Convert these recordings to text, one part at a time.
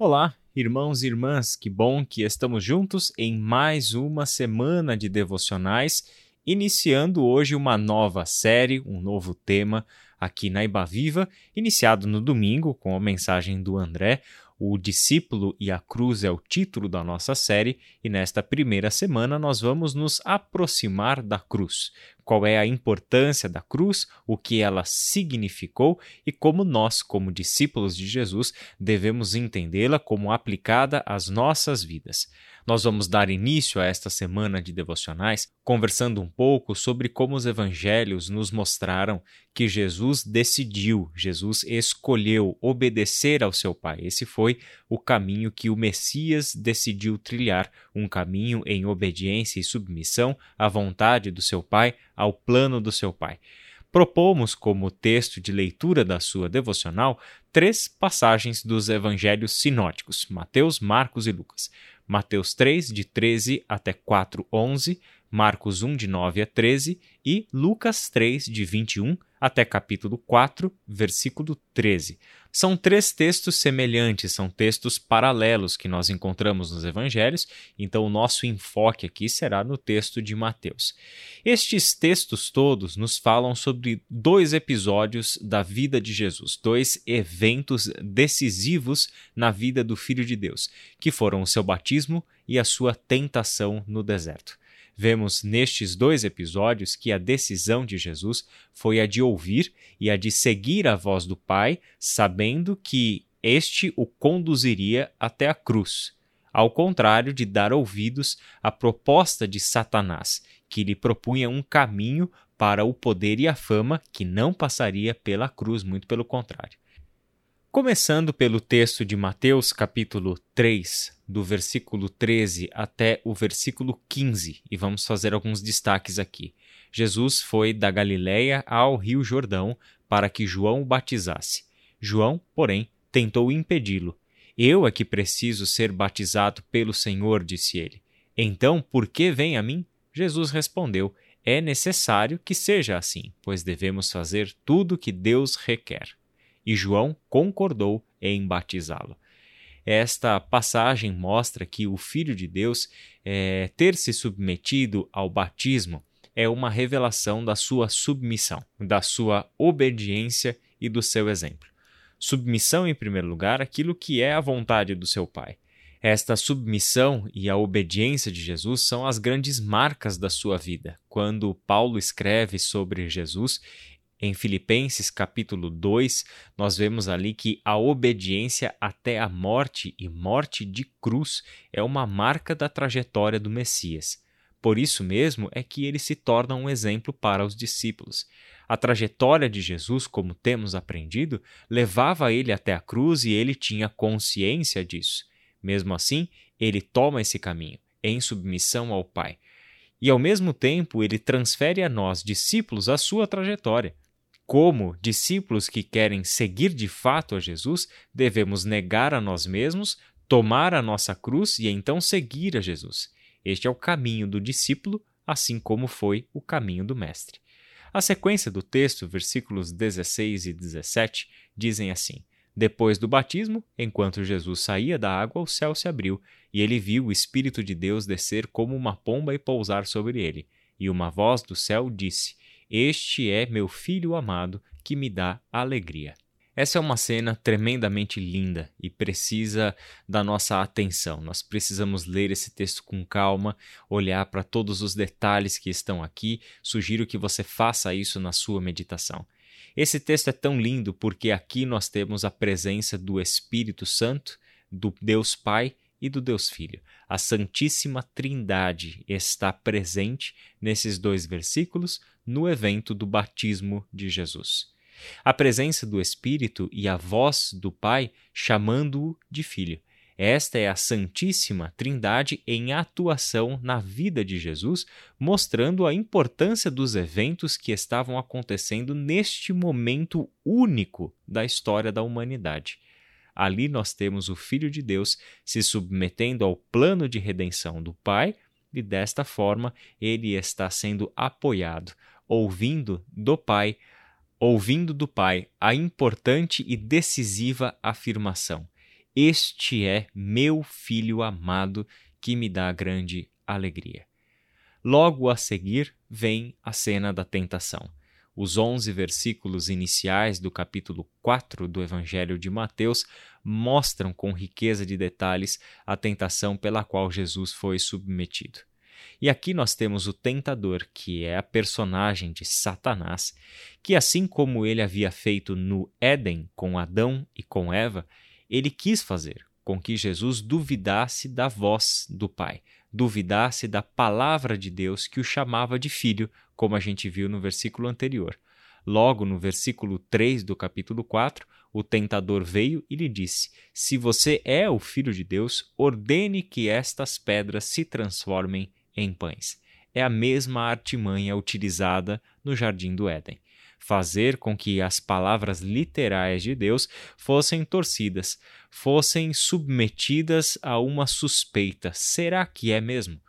Olá, irmãos e irmãs, que bom que estamos juntos em mais uma semana de devocionais, iniciando hoje uma nova série, um novo tema aqui na Iba Viva, iniciado no domingo com a mensagem do André. O discípulo e a cruz é o título da nossa série, e nesta primeira semana nós vamos nos aproximar da cruz qual é a importância da cruz, o que ela significou e como nós, como discípulos de Jesus, devemos entendê-la como aplicada às nossas vidas. Nós vamos dar início a esta semana de devocionais conversando um pouco sobre como os evangelhos nos mostraram que Jesus decidiu, Jesus escolheu obedecer ao seu Pai. Esse foi o caminho que o Messias decidiu trilhar, um caminho em obediência e submissão à vontade do seu Pai, ao plano do seu Pai. Propomos como texto de leitura da sua devocional três passagens dos evangelhos sinóticos, Mateus, Marcos e Lucas. Mateus 3, de 13 até 4, 11, Marcos 1, de 9 a 13 e Lucas 3, de 21 até capítulo 4, versículo 13. São três textos semelhantes, são textos paralelos que nós encontramos nos evangelhos, então o nosso enfoque aqui será no texto de Mateus. Estes textos todos nos falam sobre dois episódios da vida de Jesus, dois eventos decisivos na vida do Filho de Deus, que foram o seu batismo e a sua tentação no deserto. Vemos nestes dois episódios que a decisão de Jesus foi a de ouvir e a de seguir a voz do Pai, sabendo que este o conduziria até a cruz, ao contrário de dar ouvidos à proposta de Satanás, que lhe propunha um caminho para o poder e a fama que não passaria pela cruz, muito pelo contrário. Começando pelo texto de Mateus, capítulo 3, do versículo 13 até o versículo 15, e vamos fazer alguns destaques aqui. Jesus foi da Galiléia ao Rio Jordão para que João o batizasse. João, porém, tentou impedi-lo. Eu é que preciso ser batizado pelo Senhor, disse ele. Então, por que vem a mim? Jesus respondeu: É necessário que seja assim, pois devemos fazer tudo o que Deus requer e João concordou em batizá-lo. Esta passagem mostra que o Filho de Deus é, ter se submetido ao batismo é uma revelação da sua submissão, da sua obediência e do seu exemplo. Submissão, em primeiro lugar, aquilo que é a vontade do seu Pai. Esta submissão e a obediência de Jesus são as grandes marcas da sua vida. Quando Paulo escreve sobre Jesus, em Filipenses capítulo 2, nós vemos ali que a obediência até a morte e morte de cruz é uma marca da trajetória do Messias. Por isso mesmo é que ele se torna um exemplo para os discípulos. A trajetória de Jesus, como temos aprendido, levava ele até a cruz e ele tinha consciência disso. Mesmo assim, ele toma esse caminho, em submissão ao Pai. E ao mesmo tempo, ele transfere a nós, discípulos, a sua trajetória. Como discípulos que querem seguir de fato a Jesus, devemos negar a nós mesmos, tomar a nossa cruz e então seguir a Jesus. Este é o caminho do discípulo, assim como foi o caminho do Mestre. A sequência do texto, versículos 16 e 17, dizem assim: Depois do batismo, enquanto Jesus saía da água, o céu se abriu, e ele viu o Espírito de Deus descer como uma pomba e pousar sobre ele. E uma voz do céu disse: este é meu filho amado que me dá alegria. Essa é uma cena tremendamente linda e precisa da nossa atenção. Nós precisamos ler esse texto com calma, olhar para todos os detalhes que estão aqui. Sugiro que você faça isso na sua meditação. Esse texto é tão lindo porque aqui nós temos a presença do Espírito Santo, do Deus Pai e do Deus Filho. A Santíssima Trindade está presente nesses dois versículos no evento do batismo de Jesus. A presença do Espírito e a voz do Pai chamando-o de filho. Esta é a Santíssima Trindade em atuação na vida de Jesus, mostrando a importância dos eventos que estavam acontecendo neste momento único da história da humanidade. Ali nós temos o Filho de Deus se submetendo ao plano de redenção do Pai, e desta forma ele está sendo apoiado, ouvindo do Pai, ouvindo do Pai a importante e decisiva afirmação: Este é meu filho amado que me dá grande alegria. Logo a seguir vem a cena da tentação. Os onze versículos iniciais do capítulo 4 do Evangelho de Mateus mostram com riqueza de detalhes a tentação pela qual Jesus foi submetido. E aqui nós temos o tentador, que é a personagem de Satanás, que assim como ele havia feito no Éden com Adão e com Eva, ele quis fazer com que Jesus duvidasse da voz do Pai, duvidasse da palavra de Deus que o chamava de filho, como a gente viu no versículo anterior. Logo no versículo 3 do capítulo 4, o tentador veio e lhe disse: Se você é o filho de Deus, ordene que estas pedras se transformem em pães. É a mesma artimanha utilizada no jardim do Éden. Fazer com que as palavras literais de Deus fossem torcidas, fossem submetidas a uma suspeita. Será que é mesmo?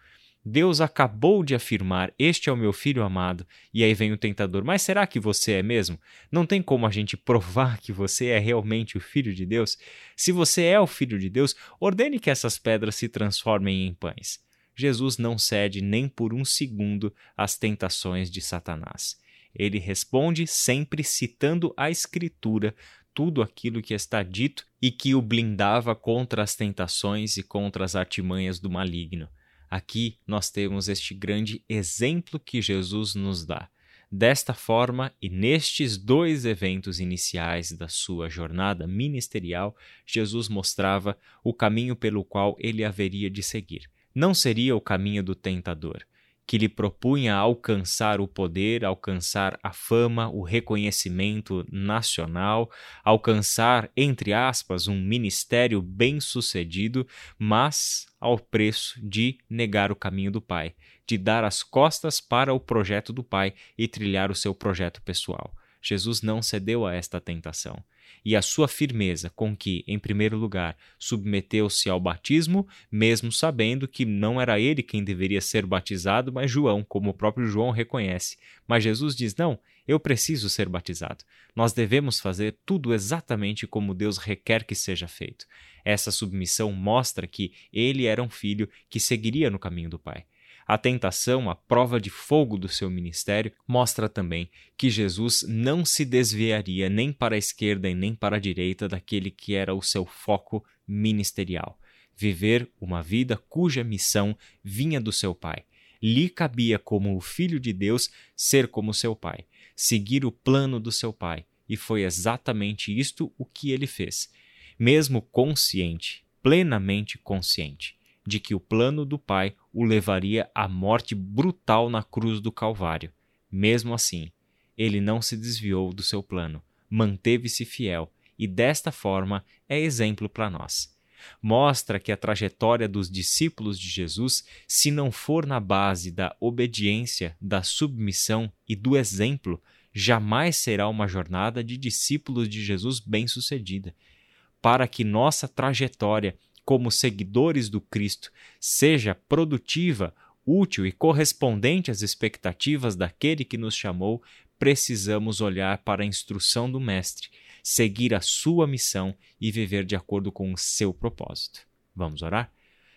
Deus acabou de afirmar: Este é o meu filho amado. E aí vem o tentador: Mas será que você é mesmo? Não tem como a gente provar que você é realmente o filho de Deus? Se você é o filho de Deus, ordene que essas pedras se transformem em pães. Jesus não cede nem por um segundo às tentações de Satanás. Ele responde sempre citando a Escritura, tudo aquilo que está dito e que o blindava contra as tentações e contra as artimanhas do maligno. Aqui nós temos este grande exemplo que Jesus nos dá. Desta forma, e nestes dois eventos iniciais da sua jornada ministerial, Jesus mostrava o caminho pelo qual ele haveria de seguir não seria o caminho do tentador, que lhe propunha alcançar o poder, alcançar a fama, o reconhecimento nacional, alcançar, entre aspas, um ministério bem-sucedido, mas ao preço de negar o caminho do Pai, de dar as costas para o projeto do Pai e trilhar o seu projeto pessoal. Jesus não cedeu a esta tentação e a sua firmeza com que, em primeiro lugar, submeteu-se ao batismo, mesmo sabendo que não era ele quem deveria ser batizado, mas João, como o próprio João reconhece. Mas Jesus diz: Não, eu preciso ser batizado. Nós devemos fazer tudo exatamente como Deus requer que seja feito. Essa submissão mostra que ele era um filho que seguiria no caminho do Pai. A tentação, a prova de fogo do seu ministério, mostra também que Jesus não se desviaria nem para a esquerda e nem para a direita daquele que era o seu foco ministerial. Viver uma vida cuja missão vinha do seu Pai. Lhe cabia, como o Filho de Deus, ser como seu Pai, seguir o plano do seu Pai. E foi exatamente isto o que ele fez. Mesmo consciente, plenamente consciente de que o plano do Pai o levaria à morte brutal na cruz do Calvário. Mesmo assim, ele não se desviou do seu plano, manteve-se fiel e, desta forma, é exemplo para nós. Mostra que a trajetória dos discípulos de Jesus, se não for na base da obediência, da submissão e do exemplo, jamais será uma jornada de discípulos de Jesus bem-sucedida. Para que nossa trajetória como seguidores do Cristo, seja produtiva, útil e correspondente às expectativas daquele que nos chamou, precisamos olhar para a instrução do Mestre, seguir a sua missão e viver de acordo com o seu propósito. Vamos orar?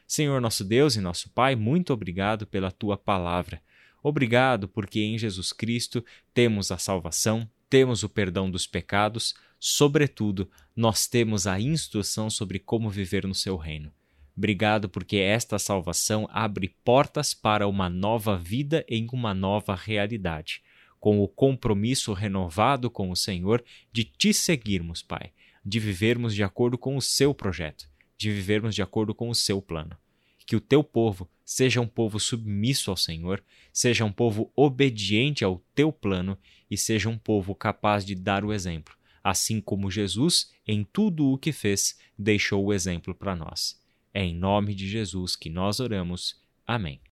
Senhor nosso Deus e nosso Pai, muito obrigado pela tua palavra. Obrigado porque em Jesus Cristo temos a salvação, temos o perdão dos pecados, sobretudo, nós temos a instrução sobre como viver no seu reino. Obrigado porque esta salvação abre portas para uma nova vida em uma nova realidade, com o compromisso renovado com o Senhor de te seguirmos, Pai, de vivermos de acordo com o seu projeto, de vivermos de acordo com o seu plano. Que o teu povo seja um povo submisso ao Senhor, seja um povo obediente ao teu plano e seja um povo capaz de dar o exemplo, assim como Jesus, em tudo o que fez, deixou o exemplo para nós. É em nome de Jesus que nós oramos. Amém.